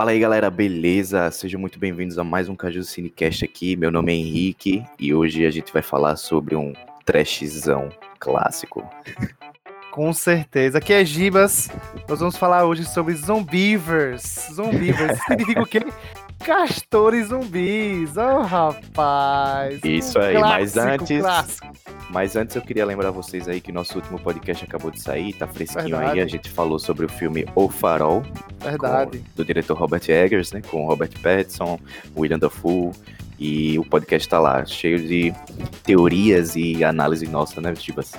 Fala aí galera, beleza? Sejam muito bem-vindos a mais um Caju Cinecast aqui. Meu nome é Henrique e hoje a gente vai falar sobre um trashzão clássico. Com certeza. Aqui é Gibas. Nós vamos falar hoje sobre Zombivers. Zombivers. significa o quê? Castores zumbis. Oh, rapaz. Isso aí, clássico, mas antes. Clássico. Mas antes eu queria lembrar vocês aí que nosso último podcast acabou de sair, tá fresquinho Verdade. aí. A gente falou sobre o filme O Farol. Verdade. Com, do diretor Robert Eggers, né? Com Robert Pattinson, William Dafoe. E o podcast tá lá, cheio de teorias e análise nossa, né, Tibas?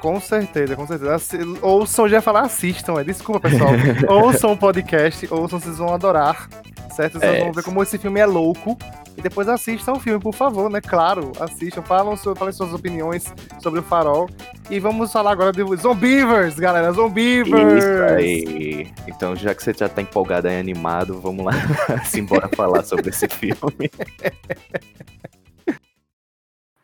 Com certeza, com certeza. Ouçam, já falar, assistam, é. Desculpa, pessoal. ouçam o podcast, ouçam, vocês vão adorar certo? Vocês é. vão ver como esse filme é louco. E depois assistam o filme, por favor, né? Claro, assistam, falam, falem suas opiniões sobre o farol. E vamos falar agora de Zombivers, galera, Zombivers! Isso aí. Então, já que você já tá empolgado e animado, vamos lá, simbora falar sobre esse filme.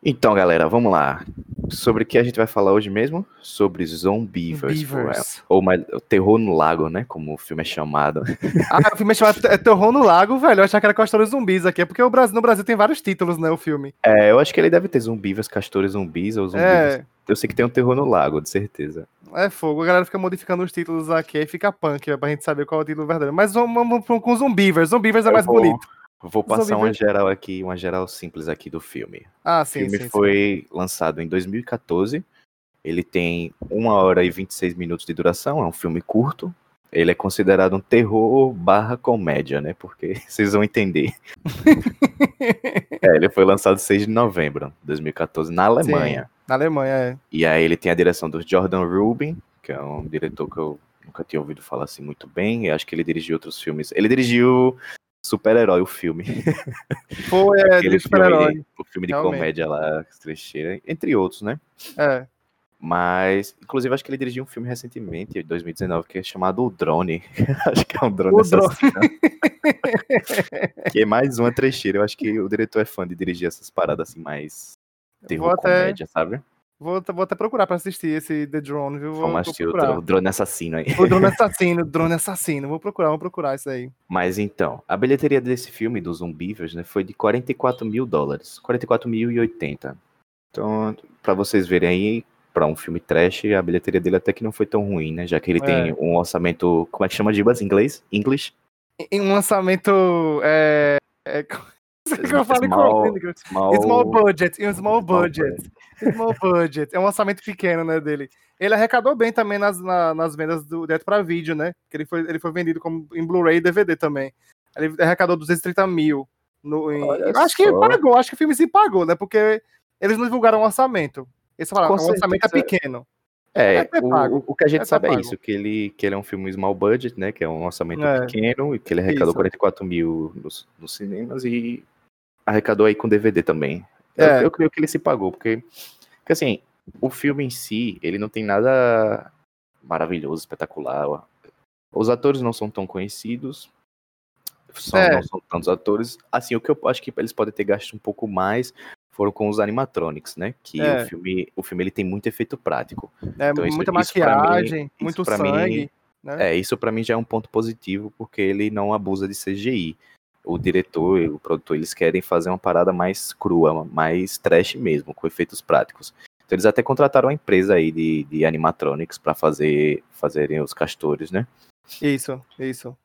Então, galera, vamos lá. Sobre o que a gente vai falar hoje mesmo? Sobre Zombivers. Ou, mais, Terror no Lago, né? Como o filme é chamado. Ah, o filme é chamado é Terror no Lago, velho. Eu achava que era Castores Zumbis aqui. É porque o Brasil, no Brasil tem vários títulos, né? O filme. É, eu acho que ele deve ter Zombivers, Castores Zumbis ou Zumbis. É. Eu sei que tem um Terror no Lago, de certeza. É fogo. A galera fica modificando os títulos aqui e fica punk, é pra gente saber qual é o título verdadeiro. Mas vamos, vamos com Zombivers. Zombivers é mais vou... bonito. Vou passar uma geral aqui, uma geral simples aqui do filme. Ah, sim. O filme sim, foi sim. lançado em 2014. Ele tem uma hora e 26 minutos de duração, é um filme curto. Ele é considerado um terror barra comédia, né? Porque vocês vão entender. é, ele foi lançado 6 de novembro de 2014 na Alemanha. Sim, na Alemanha, é. E aí ele tem a direção do Jordan Rubin, que é um diretor que eu nunca tinha ouvido falar assim muito bem. Eu acho que ele dirigiu outros filmes. Ele dirigiu super-herói o filme. Foi, é, de super-herói. O filme de Realmente. comédia lá, trecheira, entre outros, né? É. Mas, inclusive, acho que ele dirigiu um filme recentemente, em 2019, que é chamado O Drone. acho que é um drone assassino. Que é mais uma trecheira. Eu acho que o diretor é fã de dirigir essas paradas assim, mais terror comédia, sabe? Vou, vou até procurar pra assistir esse The Drone, viu? Vou, Vamos assistir o Drone Assassino aí. O Drone Assassino, o Drone Assassino. Vou procurar, vou procurar isso aí. Mas então, a bilheteria desse filme, do Zumbivers, né, foi de 44 mil dólares. 44 mil e 80. Então, pra vocês verem aí, pra um filme trash, a bilheteria dele até que não foi tão ruim, né? Já que ele é. tem um orçamento, como é que chama, Dibas, inglês? English? Em um orçamento, é... é... Eu falei small, small, small budget, um small budget. Small budget. É um orçamento pequeno, né, dele. Ele arrecadou bem também nas, na, nas vendas do direto para vídeo, né? Que ele foi, ele foi vendido como em Blu-ray e DVD também. Ele arrecadou 230 mil. No, em... Acho que pagou, acho que o filme se pagou, né? Porque eles não divulgaram o orçamento. Eles falaram, o orçamento é pequeno. É, é o, o, que a gente é sabe é isso, que ele, que ele é um filme small budget, né? Que é um orçamento é. pequeno e que ele arrecadou isso. 44 mil nos, nos cinemas e arrecadou aí com DVD também. É. Eu, eu creio que ele se pagou, porque, porque assim, o filme em si, ele não tem nada maravilhoso, espetacular. Os atores não são tão conhecidos, são, é. não são tantos atores. Assim, o que eu acho que eles podem ter gasto um pouco mais foram com os animatronics, né? Que é. o filme, o filme ele tem muito efeito prático. É, então, muita isso, maquiagem, isso mim, muito sangue. Mim, né? É, isso para mim já é um ponto positivo, porque ele não abusa de CGI o diretor e o produtor, eles querem fazer uma parada mais crua, mais trash mesmo, com efeitos práticos. Então eles até contrataram uma empresa aí de, de animatronics para fazer fazerem os castores, né? Isso, isso.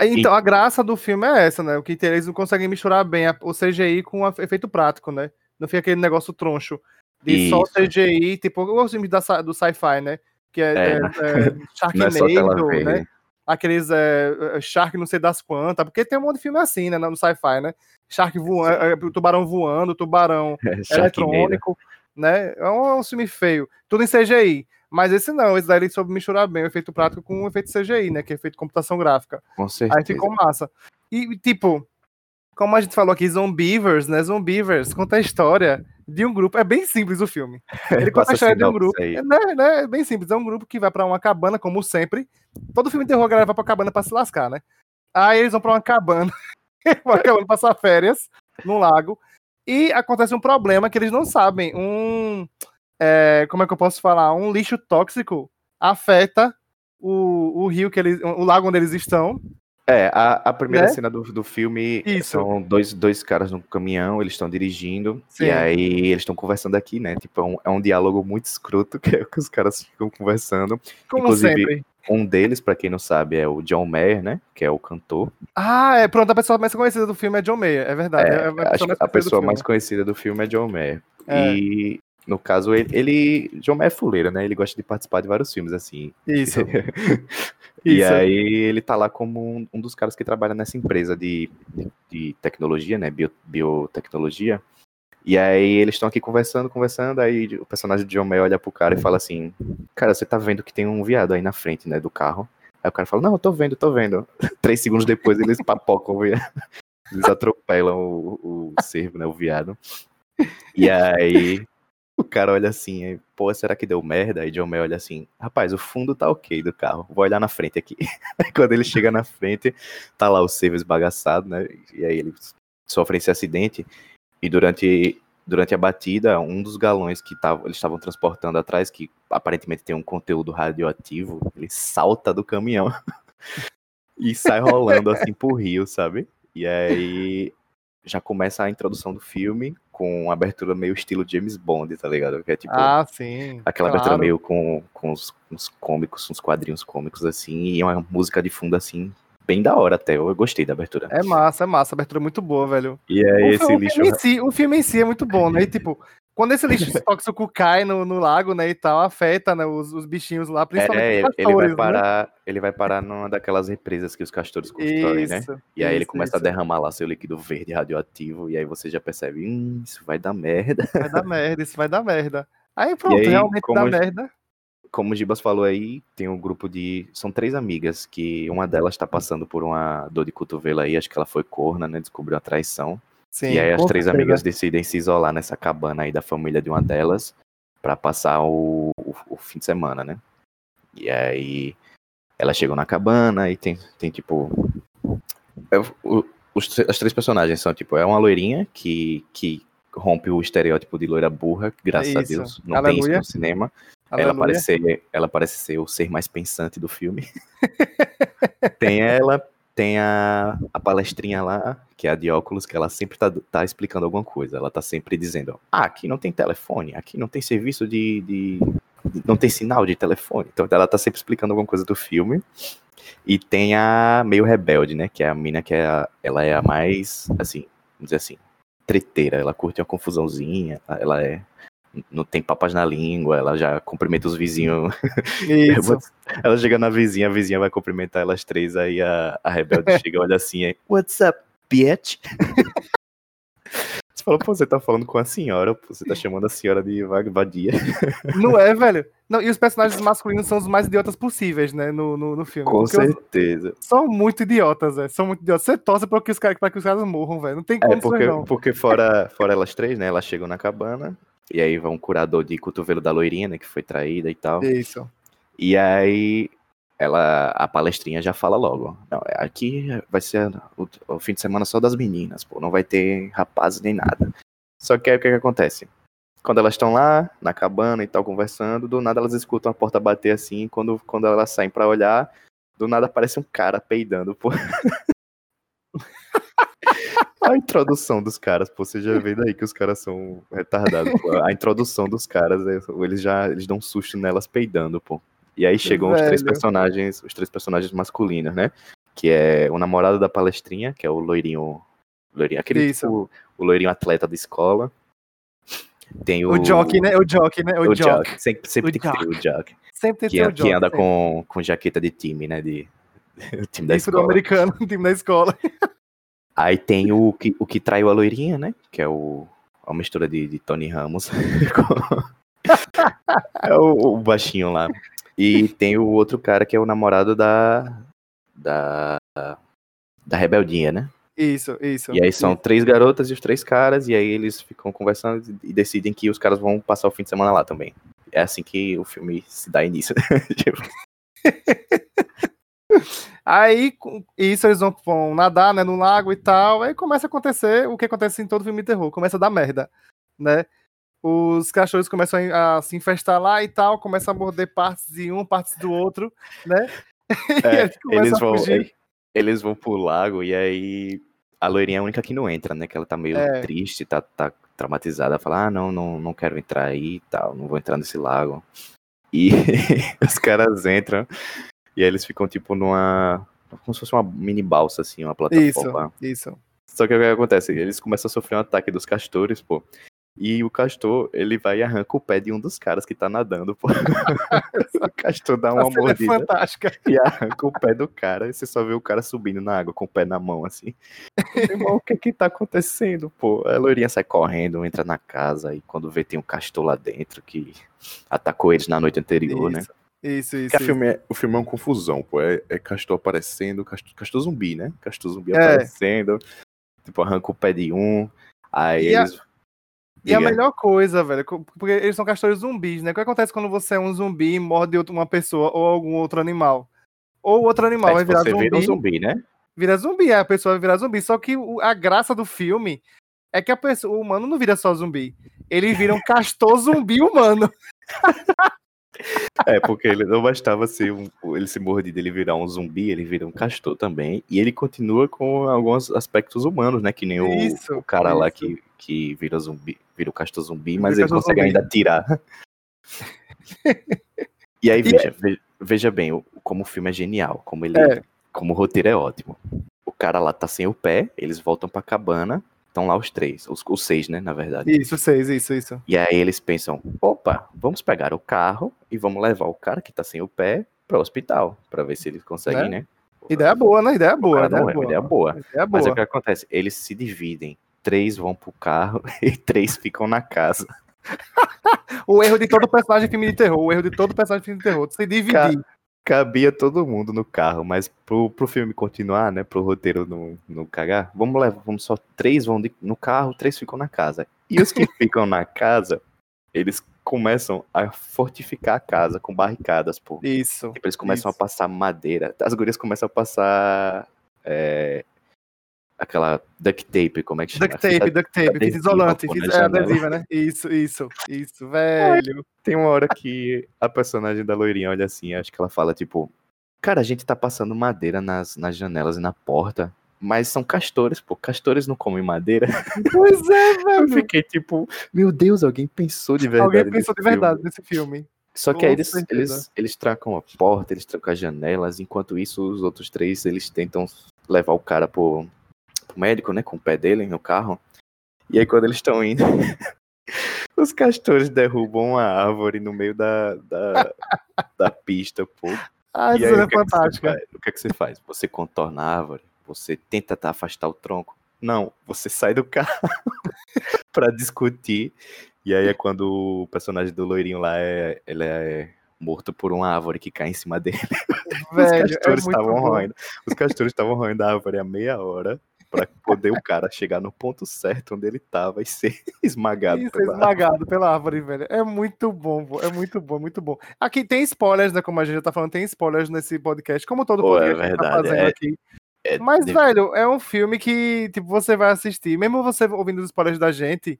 Então, e... a graça do filme é essa, né? O que eles não conseguem misturar bem o CGI com o efeito prático, né? Não fica aquele negócio troncho de Isso. só CGI, tipo os filmes do sci-fi, né? Que é, é, é, é Sharknado, é né? Aqueles é, Shark não sei das quantas, porque tem um monte de filme assim, né, no sci-fi, né? Shark voando, é, tubarão voando, tubarão eletrônico, né? É um, é um, filme feio, tudo em CGI. Mas esse não, esse daí ele soube misturar bem o efeito prático com o efeito CGI, né? Que é efeito computação gráfica. Com certeza. Aí ficou massa. E, tipo, como a gente falou aqui, Zombivers, né? Zombivers conta a história de um grupo. É bem simples o filme. Ele conta a história de um grupo. É, né, né, é bem simples. É um grupo que vai para uma cabana, como sempre. Todo filme de terror a galera vai pra cabana pra se lascar, né? Aí eles vão pra uma cabana. uma cabana passar férias num lago. E acontece um problema que eles não sabem. Um. É, como é que eu posso falar? Um lixo tóxico afeta o, o rio que eles. o lago onde eles estão É, a, a primeira né? cena do, do filme Isso. são dois, dois caras no caminhão, eles estão dirigindo, Sim. e aí eles estão conversando aqui, né? Tipo, é um, é um diálogo muito escroto que é que os caras ficam conversando. Como Inclusive, sempre. Um deles, para quem não sabe, é o John Mayer, né? Que é o cantor. Ah, é pronto, a pessoa mais conhecida do filme é John Mayer, é verdade. É, é a pessoa, mais, a pessoa mais conhecida do filme é John Mayer. É. E no caso, ele, ele. John Mayer é fuleiro, né? Ele gosta de participar de vários filmes, assim. Isso. e Isso. aí ele tá lá como um, um, dos caras que trabalha nessa empresa de, de, de tecnologia, né? Bio, biotecnologia. E aí eles estão aqui conversando, conversando, aí o personagem de John Mayer olha pro cara e fala assim, cara, você tá vendo que tem um viado aí na frente, né, do carro. Aí o cara fala, não, eu tô vendo, tô vendo. Três segundos depois eles papocam o viado. Eles atropelam o, o cervo, né, o viado. E aí o cara olha assim, pô, será que deu merda? Aí John Mayer olha assim, rapaz, o fundo tá ok do carro, vou olhar na frente aqui. Aí quando ele chega na frente, tá lá o cervo esbagaçado, né, e aí ele sofre esse acidente. E durante, durante a batida, um dos galões que tava, eles estavam transportando atrás, que aparentemente tem um conteúdo radioativo, ele salta do caminhão e sai rolando assim pro rio, sabe? E aí já começa a introdução do filme com uma abertura meio estilo James Bond, tá ligado? Que é tipo. Ah, sim. Aquela claro. abertura meio com, com uns, uns cômicos, uns quadrinhos cômicos assim, e uma música de fundo assim, bem da hora até. Eu gostei da abertura. É massa, é massa. A abertura é muito boa, velho. E é o, esse o lixo. Filme si, o filme em si é muito bom, né? E, tipo, quando esse lixo tóxico cai no, no lago, né, e tal, afeta, né, os, os bichinhos lá, principalmente é, os castores, ele vai né? parar, né? ele vai parar numa daquelas represas que os castores constroem, né? E aí isso, ele começa isso. a derramar lá seu líquido verde radioativo, e aí você já percebe, hum, isso vai dar merda. Vai dar merda, isso vai dar merda. Aí pronto, aí, realmente dá merda como o Gibas falou aí, tem um grupo de. São três amigas, que uma delas tá passando por uma dor de cotovelo aí, acho que ela foi corna, né? Descobriu a traição. Sim, e aí as três certeza. amigas decidem se isolar nessa cabana aí da família de uma delas para passar o, o, o, fim de semana, né? E aí elas chegam na cabana e tem, tem tipo. É, o, os, as três personagens são, tipo, é uma loirinha que, que rompe o estereótipo de loira burra, graças isso. a Deus. Não Aleluia. tem isso no cinema. Ela parece, ser, ela parece ser o ser mais pensante do filme. tem ela, tem a, a palestrinha lá, que é a de óculos, que ela sempre tá, tá explicando alguma coisa. Ela tá sempre dizendo: ah, aqui não tem telefone, aqui não tem serviço de, de, não tem sinal de telefone. Então ela tá sempre explicando alguma coisa do filme. E tem a meio rebelde, né? Que é a mina que é a, ela é a mais, assim, vamos dizer assim, treteira. Ela curte uma confusãozinha, ela é não tem papas na língua, ela já cumprimenta os vizinhos. Isso. ela chega na vizinha, a vizinha vai cumprimentar elas três, aí a, a rebelde chega, olha assim, aí, what's up, bitch? Você falou, pô, você tá falando com a senhora, pô, você tá chamando a senhora de vadia. Não é, velho? Não, e os personagens masculinos são os mais idiotas possíveis, né, no, no, no filme. Com certeza. São muito idiotas, velho. São muito idiotas. Você torce pra que os caras, pra que os caras morram, velho. Não tem como é, porque, não. Porque fora, fora elas três, né, elas chegam na cabana, e aí vai um curador de cotovelo da loirinha, né, que foi traída e tal. Isso. E aí ela, a palestrinha já fala logo. Não, é, aqui vai ser o, o, fim de semana só das meninas, pô, não vai ter rapazes nem nada. Só que aí o que, que acontece? Quando elas estão lá, na cabana e tal, conversando, do nada elas escutam a porta bater assim, quando, quando elas saem para olhar, do nada aparece um cara peidando, pô. A introdução dos caras, pô, você já vê daí que os caras são retardados. Pô. A introdução dos caras, é, eles já eles dão um susto nelas peidando, pô. E aí chegam Velho. os três personagens, os três personagens masculinos, né? Que é o namorado da palestrinha, que é o loirinho, loirinho aquele Isso. tipo, o loirinho atleta da escola. Tem o... O jockey, né? O jockey, né? O, o jockey. jockey. Sempre, sempre o tem jockey. que ter o jockey. Sempre tem que, ter o jockey. Que anda com, com jaqueta de time, né? De, o time da Isso escola. do americano, o time da escola. Aí tem o que, o que traiu a loirinha, né? Que é o, a mistura de, de Tony Ramos. é o, o, baixinho lá. E tem o outro cara que é o namorado da. Da. Da rebeldinha, né? Isso, isso. E aí são três garotas e os três caras, e aí eles ficam conversando e decidem que os caras vão passar o fim de semana lá também. É assim que o filme se dá início. tipo... Aí, isso eles vão, vão, nadar, né, no lago e tal, aí começa a acontecer o que acontece em todo filme de terror, começa a dar merda, né? Os cachorros começam a se infestar lá e tal, começam a morder partes de um, partes do outro, né? É, eles, vão, eles vão pro lago e aí a loirinha é a única que não entra, né? Que ela tá meio é. triste, tá, tá traumatizada. Fala, ah, não, não, não quero entrar aí e tal, não vou entrar nesse lago. E os caras entram e aí eles ficam tipo numa. Como se fosse uma mini balsa, assim, uma plataforma. Isso, isso. Só que o que acontece? Eles começam a sofrer um ataque dos castores, pô. E o castor, ele vai e arranca o pé de um dos caras que tá nadando, pô. o castor dá uma é mordida. É fantástica. E arranca o pé do cara. E você só vê o cara subindo na água com o pé na mão, assim. Irmão, o que que tá acontecendo, pô? A loirinha sai correndo, entra na casa. E quando vê, tem um castor lá dentro que atacou eles na noite anterior, né? isso. né? Isso, isso. isso. Filme é, o filme é uma confusão, pô. É, é castor aparecendo, castor, castor zumbi, né? Castor zumbi é. aparecendo. Tipo, arranca o pé de um. Aí e eles. A e a melhor coisa, velho, porque eles são castores zumbis, né? O que acontece quando você é um zumbi e morde uma pessoa ou algum outro animal? Ou outro animal é, vai virar zumbi. Vira um zumbi, né? Vira zumbi, a pessoa vai virar zumbi. Só que a graça do filme é que a pessoa, o humano não vira só zumbi. Ele vira um castor zumbi humano. É, porque ele não bastava ser um, ele se morder dele virar um zumbi, ele vira um castor também. E ele continua com alguns aspectos humanos, né? Que nem o, isso, o cara isso. lá que, que vira zumbi, vira o castor zumbi, mas ele consegue zumbi. ainda tirar. e aí, veja, veja bem como o filme é genial, como ele. É. Como o roteiro é ótimo. O cara lá tá sem o pé, eles voltam pra cabana, Estão lá os três, os, os, seis, né, na verdade. Isso, seis, isso, isso. E aí eles pensam, opa, vamos pegar o carro e vamos levar o cara que tá sem o pé para o hospital, para ver se eles conseguem, é. né? Ideia boa, né? Ideia boa. Ideia, boa. ideia boa. Ideia boa. Mas o que acontece, eles se dividem. Três vão pro carro e três ficam na casa. o erro de todo personagem de filme de terror, o erro de todo personagem de filme de terror, se dividir cabia todo mundo no carro, mas pro, pro filme continuar, né, pro roteiro não, não cagar, vamos levar, vamos só três vão de, no carro, três ficam na casa. E os que ficam na casa, eles começam a fortificar a casa com barricadas, pô. Isso. Tipo, eles começam isso. a passar madeira, as gurias começam a passar é, aquela duct tape, como é que chama? Duct tape, duct tape, fita isolante, fita, é adesiva, né? Isso, isso, isso, velho. Tem uma hora que a personagem da loirinha olha assim, acho que ela fala, tipo, cara, a gente tá passando madeira nas, nas janelas e na porta, mas são castores, pô, castores não comem madeira. Pois é, velho. Eu fiquei tipo, meu Deus, alguém pensou de verdade. Alguém pensou de verdade filme. nesse filme. Só que aí eles, eles, eles tracam a porta, eles tracam as janelas, enquanto isso os outros três, eles tentam levar o cara pro, pro médico, né, com o pé dele no carro. E aí quando eles estão indo, os castores derrubam uma árvore no meio da, da, da pista, pô. Ah, isso é fantástica. o que é que você faz? Você contorna a árvore, você tenta afastar o tronco. Não, você sai do carro para discutir. E aí é quando o personagem do loirinho lá é, ele é morto por uma árvore que cai em cima dele. Velho, os castores é estavam roendo. Os castores estavam roendo a árvore há meia hora para poder o cara chegar no ponto certo onde ele tava e ser esmagado e pela esmagado árvore. pela árvore, velho. É muito bom, é muito bom, muito bom. Aqui tem spoilers, né? Como a gente já tá falando, tem spoilers nesse podcast, como todo Pô, podcast é verdade, tá fazendo é, aqui. É, Mas, de... velho, é um filme que, tipo, você vai assistir, mesmo você ouvindo os spoilers da gente,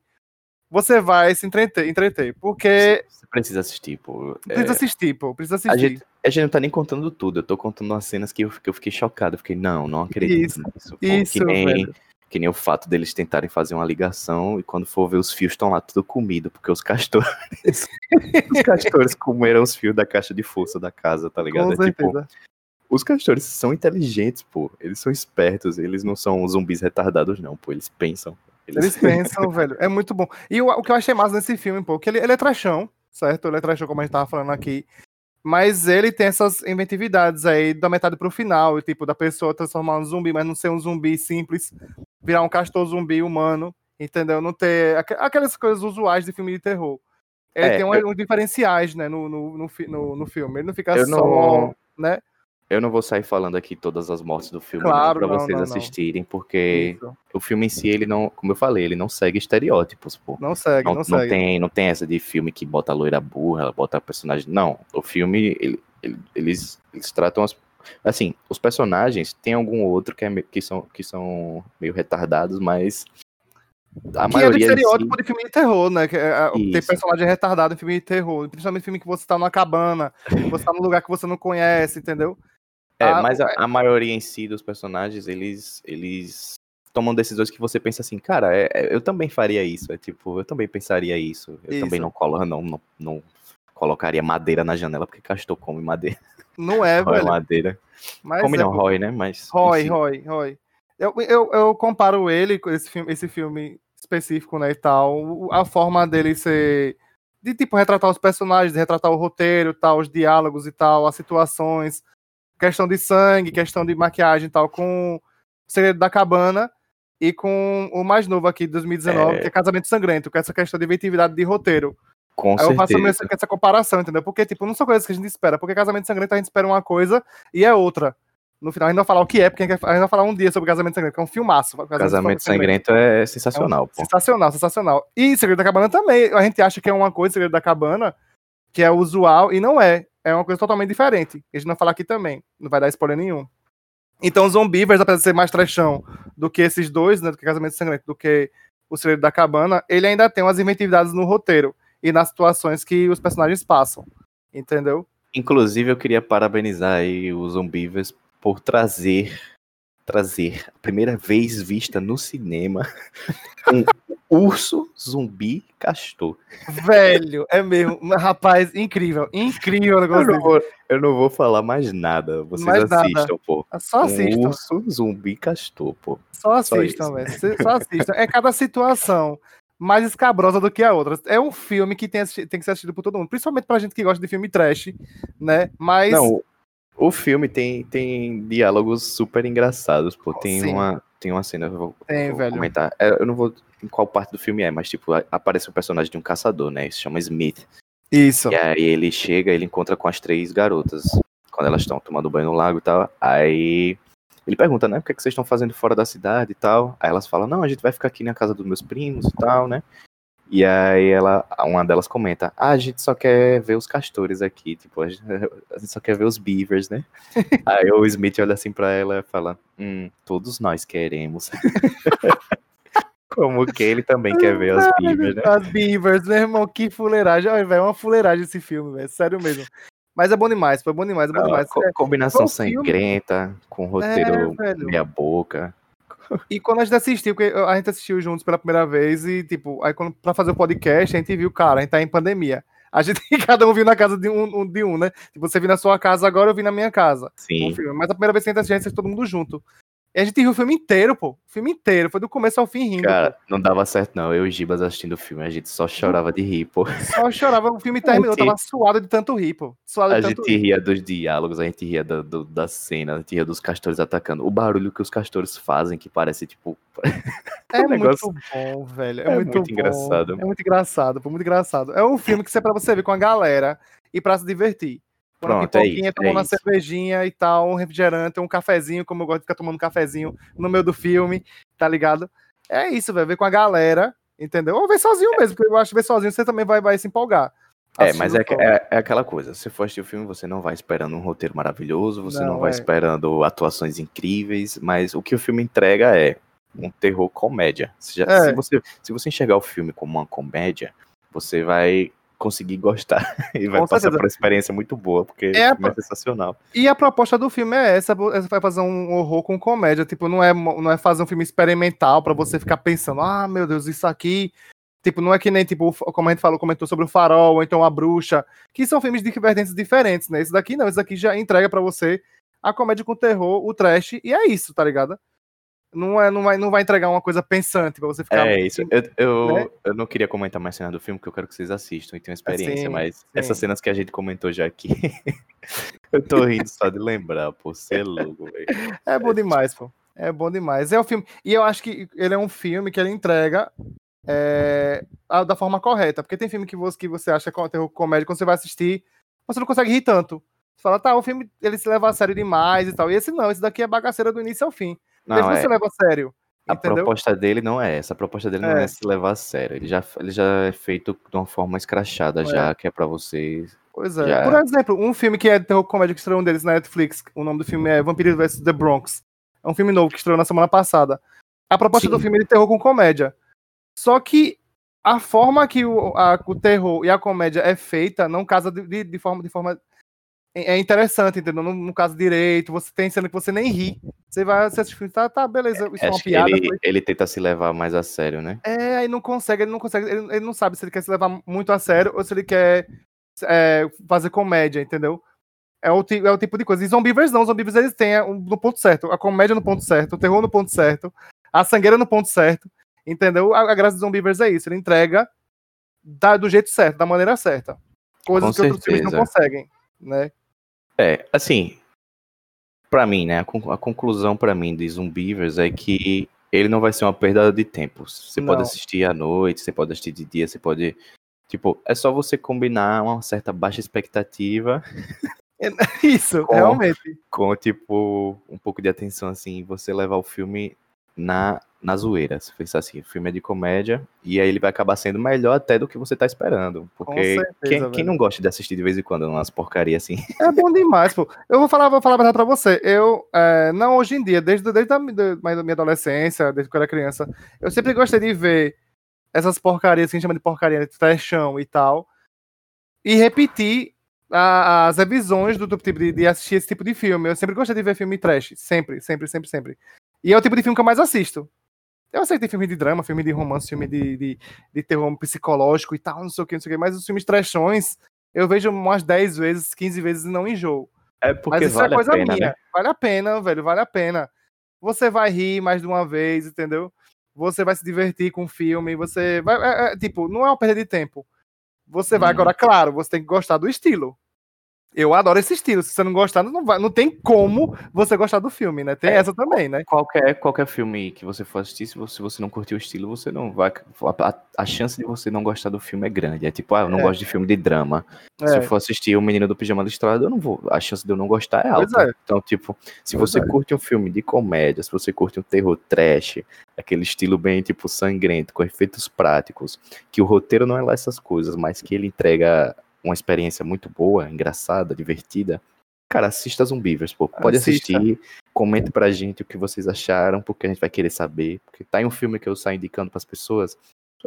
você vai se entreter, entreter porque... Você precisa assistir, pô. Precisa é... assistir, pô, precisa assistir. A gente, a gente não tá nem contando tudo, eu tô contando umas cenas que eu, que eu fiquei chocado, eu fiquei, não, não acredito isso, nisso. Isso, que nem, velho. Que nem o fato deles tentarem fazer uma ligação e quando for ver os fios estão lá tudo comido, porque os castores... os castores comeram os fios da caixa de força da casa, tá ligado? É, tipo, os castores são inteligentes, pô. Eles são espertos, eles não são zumbis retardados, não, pô. Eles pensam. Eles, eles pensam, velho. É muito bom. E o, o, que eu achei massa nesse filme, pô, que ele, ele é trachão, certo? Ele é trachão, como a gente tava falando aqui. Mas ele tem essas inventividades aí da metade pro final, tipo, da pessoa transformar um zumbi, mas não ser um zumbi simples, virar um castor zumbi humano, entendeu? Não ter aquelas coisas usuais de filme de terror. Ele é, tem uns eu... diferenciais, né, no, no, no, no, no filme. Ele não fica eu só, não... né? Eu não vou sair falando aqui todas as mortes do filme claro, para vocês não, assistirem, porque Isso. o filme em si, ele não, como eu falei, ele não segue estereótipos, pô. Não segue, não, não, não segue. Tem, não tem essa de filme que bota a loira burra, bota a personagem. Não, o filme, ele, ele, eles, eles tratam as. Assim, os personagens tem algum outro que, é, que, são, que são meio retardados, mas a que maioria é do estereótipo si... de filme de terror, né? Que é, tem personagem retardado em filme de terror. Principalmente filme que você tá numa cabana, você tá num lugar que você não conhece, entendeu? É, a, mas a, a, maioria em si dos personagens, eles, eles tomam decisões que você pensa assim, cara, é, é, eu também faria isso. É tipo, eu também pensaria isso. Eu isso. também não, colo, não, não, não colocaria madeira na janela, porque Castor come madeira. Não é, velho. madeira. Mas come é, não, Roy, né? Mas. Roy, Roy, Roy. Eu, eu, eu comparo ele com esse filme, esse filme específico, né, e tal, a forma dele ser de tipo retratar os personagens, de retratar o roteiro, tal, os diálogos e tal, as situações, questão de sangue, questão de maquiagem e tal, com o Segredo da Cabana e com o mais novo aqui de 2019, é... que é Casamento Sangrento, com essa questão de inventividade de roteiro. Com Aí certeza. eu faço essa, essa comparação, entendeu? Porque, tipo, não são coisas que a gente espera. Porque Casamento Sangrento a gente espera uma coisa e é outra. No final a gente vai falar o que é, porque a gente vai falar um dia sobre Casamento Sangrento, que é um filmaço. Casamento, Casamento Sangrento é sensacional, é um, pô. Sensacional, sensacional. E Segredo da Cabana também. A gente acha que é uma coisa, Segredo da Cabana, que é usual, e não é. É uma coisa totalmente diferente. A gente vai falar aqui também. Não vai dar spoiler nenhum. Então, Zombivers, apesar de ser mais trechão do que esses dois, né, do que Casamento Sangrento, do que o Segredo da Cabana, ele ainda tem umas inventividades no roteiro e nas situações que os personagens passam. Entendeu? Inclusive, eu queria parabenizar aí os Zombivers por trazer trazer a primeira vez vista no cinema um urso zumbi castor. Velho, é mesmo. Rapaz, incrível, incrível o negócio. Eu não, vou, eu não vou falar mais nada. Vocês mais assistam, nada. pô. Só assistam. Um urso zumbi castor, pô. Só assistam, velho. Só assistam. É cada situação mais escabrosa do que a outra. É um filme que tem, tem que ser assistido por todo mundo, principalmente pra gente que gosta de filme trash, né? Mas. Não, o filme tem, tem diálogos super engraçados, pô. Tem Sim. uma, tem uma cena, eu vou, tem, vou velho. comentar. É, eu não vou em qual parte do filme é, mas tipo, aparece um personagem de um caçador, né? Se chama Smith. Isso. E aí ele chega, ele encontra com as três garotas, quando elas estão tomando banho no lago e tal. Aí ele pergunta, né, o que, é que vocês estão fazendo fora da cidade e tal. Aí elas falam, não, a gente vai ficar aqui na casa dos meus primos e tal, né? E aí ela, uma delas comenta, ah, a gente só quer ver os castores aqui, tipo, a gente, a gente só quer ver os beavers, né? aí o Smith olha assim pra ela e fala, hum, todos nós queremos. Como que ele também quer ver as beavers, né? As beavers, meu irmão, que fuleiragem. Olha, velho, é uma fuleiragem esse filme, velho, sério mesmo. Mas é bom demais, foi bom demais, é bom demais. Co é, combinação sangrenta, filme. com roteiro é, meia boca. E quando a gente assistiu, a gente assistiu juntos pela primeira vez e, tipo, aí quando, pra fazer o podcast, a gente viu, cara, a gente tá em pandemia. A gente, cada um viu na casa de um, de um, né? Tipo, você viu na sua casa agora, eu vi na minha casa. Sim. Mas a primeira vez que a gente assistiu, a gente assistiu todo mundo junto. E a gente viu o filme inteiro, pô. O filme inteiro. Foi do começo ao fim rindo. Cara, pô. não dava certo, não. Eu e Gibas assistindo o filme, a gente só chorava de rir, pô. Só chorava. O filme terminou, gente... tava suado de tanto rir, pô. Suado a gente rir. ria dos diálogos, a gente ria da, do, da cena, a gente ria dos castores atacando. O barulho que os castores fazem, que parece, tipo. É um negócio... muito bom, velho. É, é muito, muito engraçado. É muito engraçado, pô. Muito engraçado. É um filme que é pra você ver com a galera e pra se divertir. Pronto, é isso, tomando é uma cervejinha e tal, um refrigerante, um cafezinho, como eu gosto de ficar tomando um cafezinho no meio do filme, tá ligado? É isso, velho, ver com a galera, entendeu? Ou ver sozinho mesmo, porque eu acho que ver sozinho você também vai, vai se empolgar. É, mas é, é, é, aquela coisa, se for assistir o filme, você não vai esperando um roteiro maravilhoso, você não, não vai é. esperando atuações incríveis, mas o que o filme entrega é um terror comédia. Se, já, é. se, você, se você enxergar o filme como uma comédia, você vai conseguir gostar e vai Com passar certeza. por uma experiência muito boa, porque é, é sensacional. E a proposta do filme é essa, você vai fazer um horror com comédia, tipo, não é, não é fazer um filme experimental para você ficar pensando, ah, meu Deus, isso aqui Tipo, não é que nem, tipo, como a gente falou, comentou sobre o Farol, ou então a Bruxa, que são filmes de vertentes diferentes, né? Esse daqui não, esse daqui já entrega para você a comédia com terror, o trash, e é isso, tá ligado? Não, é, não, vai, não vai entregar uma coisa pensante pra você ficar. É isso. Eu, eu, né? eu não queria comentar mais cena do filme, porque eu quero que vocês assistam e tenham experiência, sim, mas sim. essas cenas que a gente comentou já aqui. eu tô rindo só de lembrar, pô, você é louco, velho. É bom demais, pô. É bom demais. É o filme. E eu acho que ele é um filme que ele entrega é, a, da forma correta. Porque tem filme que você, que você acha que é terror comédia, quando você vai assistir, você não consegue rir tanto. Você fala, tá, o filme ele se leva a sério demais e tal. E esse não, esse daqui é bagaceira do início ao fim. Não, Mesmo é... você leva a sério. A proposta dele não é essa. A proposta dele é. não é se levar a sério. Ele já, ele já é feito de uma forma escrachada, é. já, que é pra vocês. Pois é. Já... Por exemplo, um filme que é de terror comédia que estreou um deles na Netflix. O nome do filme é Vampiro vs The Bronx. É um filme novo que estreou na semana passada. A proposta Sim. do filme é de terror com comédia. Só que a forma que o, a, o terror e a comédia é feita não casa de, de, de forma, de forma é interessante, entendeu? No, no, caso direito, você tem cena que você nem ri. Você vai assistir filme, tá, tá, beleza, isso é, uma piada. Ele, ele, tenta se levar mais a sério, né? É, aí não consegue, ele não consegue, ele, ele, não sabe se ele quer se levar muito a sério ou se ele quer é, fazer comédia, entendeu? É o, é o tipo de coisa. E Zombievers não, Zombievers eles têm um, no ponto certo, a comédia no ponto certo, o terror no ponto certo, a sangueira no ponto certo, entendeu? A, a graça de Zombievers é isso, ele entrega da, do jeito certo, da maneira certa. Coisas Com que certeza. outros filmes não conseguem, né? É, assim, para mim, né, a, conclusão para mim de Zumbievers é que ele não vai ser uma perda de tempo. Você não. pode assistir à noite, você pode assistir de dia, você pode. Tipo, é só você combinar uma certa baixa expectativa. Isso, com, realmente. Com, tipo, um pouco de atenção, assim, você levar o filme na, na zoeira. Se pensar assim, o filme é de comédia, e aí ele vai acabar sendo melhor até do que você tá esperando. Porque certeza, quem, quem, não gosta de assistir de vez em quando umas porcarias assim? É bom demais, pô. Eu vou falar, vou falar verdade pra você. Eu, é, não hoje em dia, desde, desde a minha adolescência, desde que eu era criança, eu sempre gostei de ver essas porcarias que a gente chama de porcaria, de trechão e tal, e repetir a, as revisões do tipo de, de assistir esse tipo de filme. Eu sempre gostei de ver filme trash. Sempre, sempre, sempre, sempre. E é o tipo de filme que eu mais assisto. Eu sei que tem filme de drama, filme de romance, filme de, de, de terror psicológico e tal, não sei o que, não sei o que, mas os filmes trechões eu vejo umas 10 vezes, 15 vezes e não enjoo. É porque mas isso é vale é coisa a pena, minha. Né? Vale a pena, velho, vale a pena. Você vai rir mais de uma vez, entendeu? Você vai se divertir com o filme, você vai. É, é, tipo, não é uma perda de tempo. Você vai, hum. agora, claro, você tem que gostar do estilo. Eu adoro esse estilo. Se você não gostar, não, vai, não tem como você gostar do filme, né? Tem é, essa também, né? Qualquer, qualquer filme que você for assistir, se você, se você não curtir o estilo, você não vai. A, a, chance de você não gostar do filme é grande. É tipo, ah, eu não é. gosto de filme de drama. É. Se eu for assistir O Menino do Pijama Listrado, eu não vou. A chance de eu não gostar é alta. É. Então, tipo, se você curte um filme de comédia, se você curte um terror trash, aquele estilo bem, tipo, sangrento, com efeitos práticos, que o roteiro não é lá essas coisas, mas que ele entrega uma experiência muito boa, engraçada, divertida, cara, assista Zumbivers, pô. Pode assista. assistir, comente pra gente o que vocês acharam, porque a gente vai querer saber. Porque tá em um filme que eu saio indicando pras pessoas.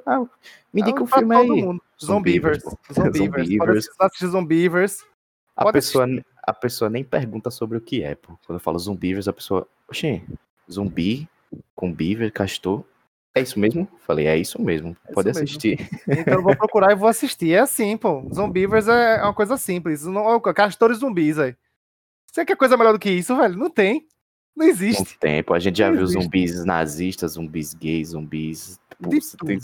Ah, me indica um filme aí. Mundo. Zumbivers. Zumbivers. Zumbivers. assistir Zumbivers. A pessoa, a pessoa nem pergunta sobre o que é, pô. Quando eu falo Zumbivers, a pessoa, oxê, zumbi com beaver, castor. É isso mesmo? Falei, é isso mesmo. É Pode isso assistir. Mesmo. Então eu vou procurar e vou assistir. É assim, pô. Zombievers é uma coisa simples. Não, castores zumbis, aí. Você quer coisa melhor do que isso, velho? Não tem. Não existe. Não tem, pô. A gente já não viu existe. zumbis nazistas, zumbis gays, zumbis. Pô, de tudo. Tem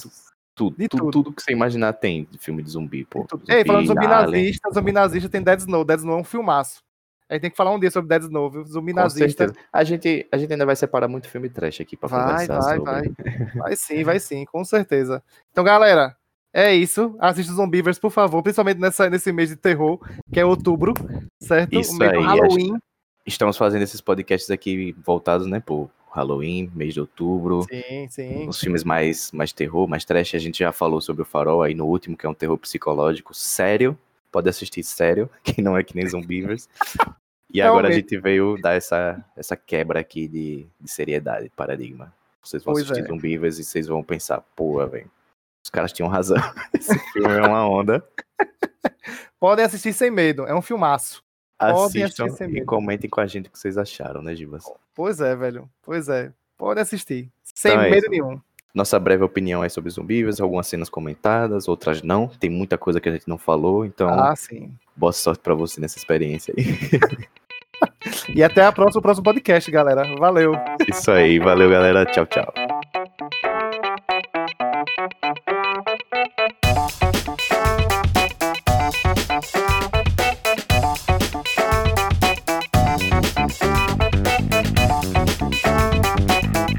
tudo, de tudo, tudo. que você imaginar tem de filme de zumbi, pô. Zumbi, Ei, falando de zumbi nazista, zumbi nazista tem Dead Snow. Dead Snow é um filmaço. A gente tem que falar um dia sobre Dead Snow, viu? Zumbi nazista. A gente, a gente ainda vai separar muito filme trash aqui pra vai, conversar vai, sobre. Vai, vai. sim, vai sim, com certeza. Então, galera, é isso. Assista Zombievers, por favor, principalmente nessa, nesse mês de terror, que é outubro, certo? Isso o mês aí, Halloween. Estamos fazendo esses podcasts aqui voltados, né, por Halloween, mês de outubro. Sim, sim. Os filmes mais, mais terror, mais trash. A gente já falou sobre o Farol aí no último, que é um terror psicológico sério. Pode assistir sério, que não é que nem Zombievers. E agora a gente veio dar essa, essa quebra aqui de, de seriedade, paradigma. Vocês vão pois assistir é. Zumbivers e vocês vão pensar, pô, velho, os caras tinham razão. Esse filme é uma onda. Podem assistir sem medo, é um filmaço. Podem Assistam e comentem com a gente o que vocês acharam, né, Gibas? Pois é, velho. Pois é. Podem assistir. Sem então é medo nenhum. Nossa breve opinião é sobre zumbis, algumas cenas comentadas, outras não. Tem muita coisa que a gente não falou, então. Ah, sim. Boa sorte para você nessa experiência aí. e até a próxima, o próximo podcast, galera. Valeu. Isso aí, valeu, galera. Tchau, tchau.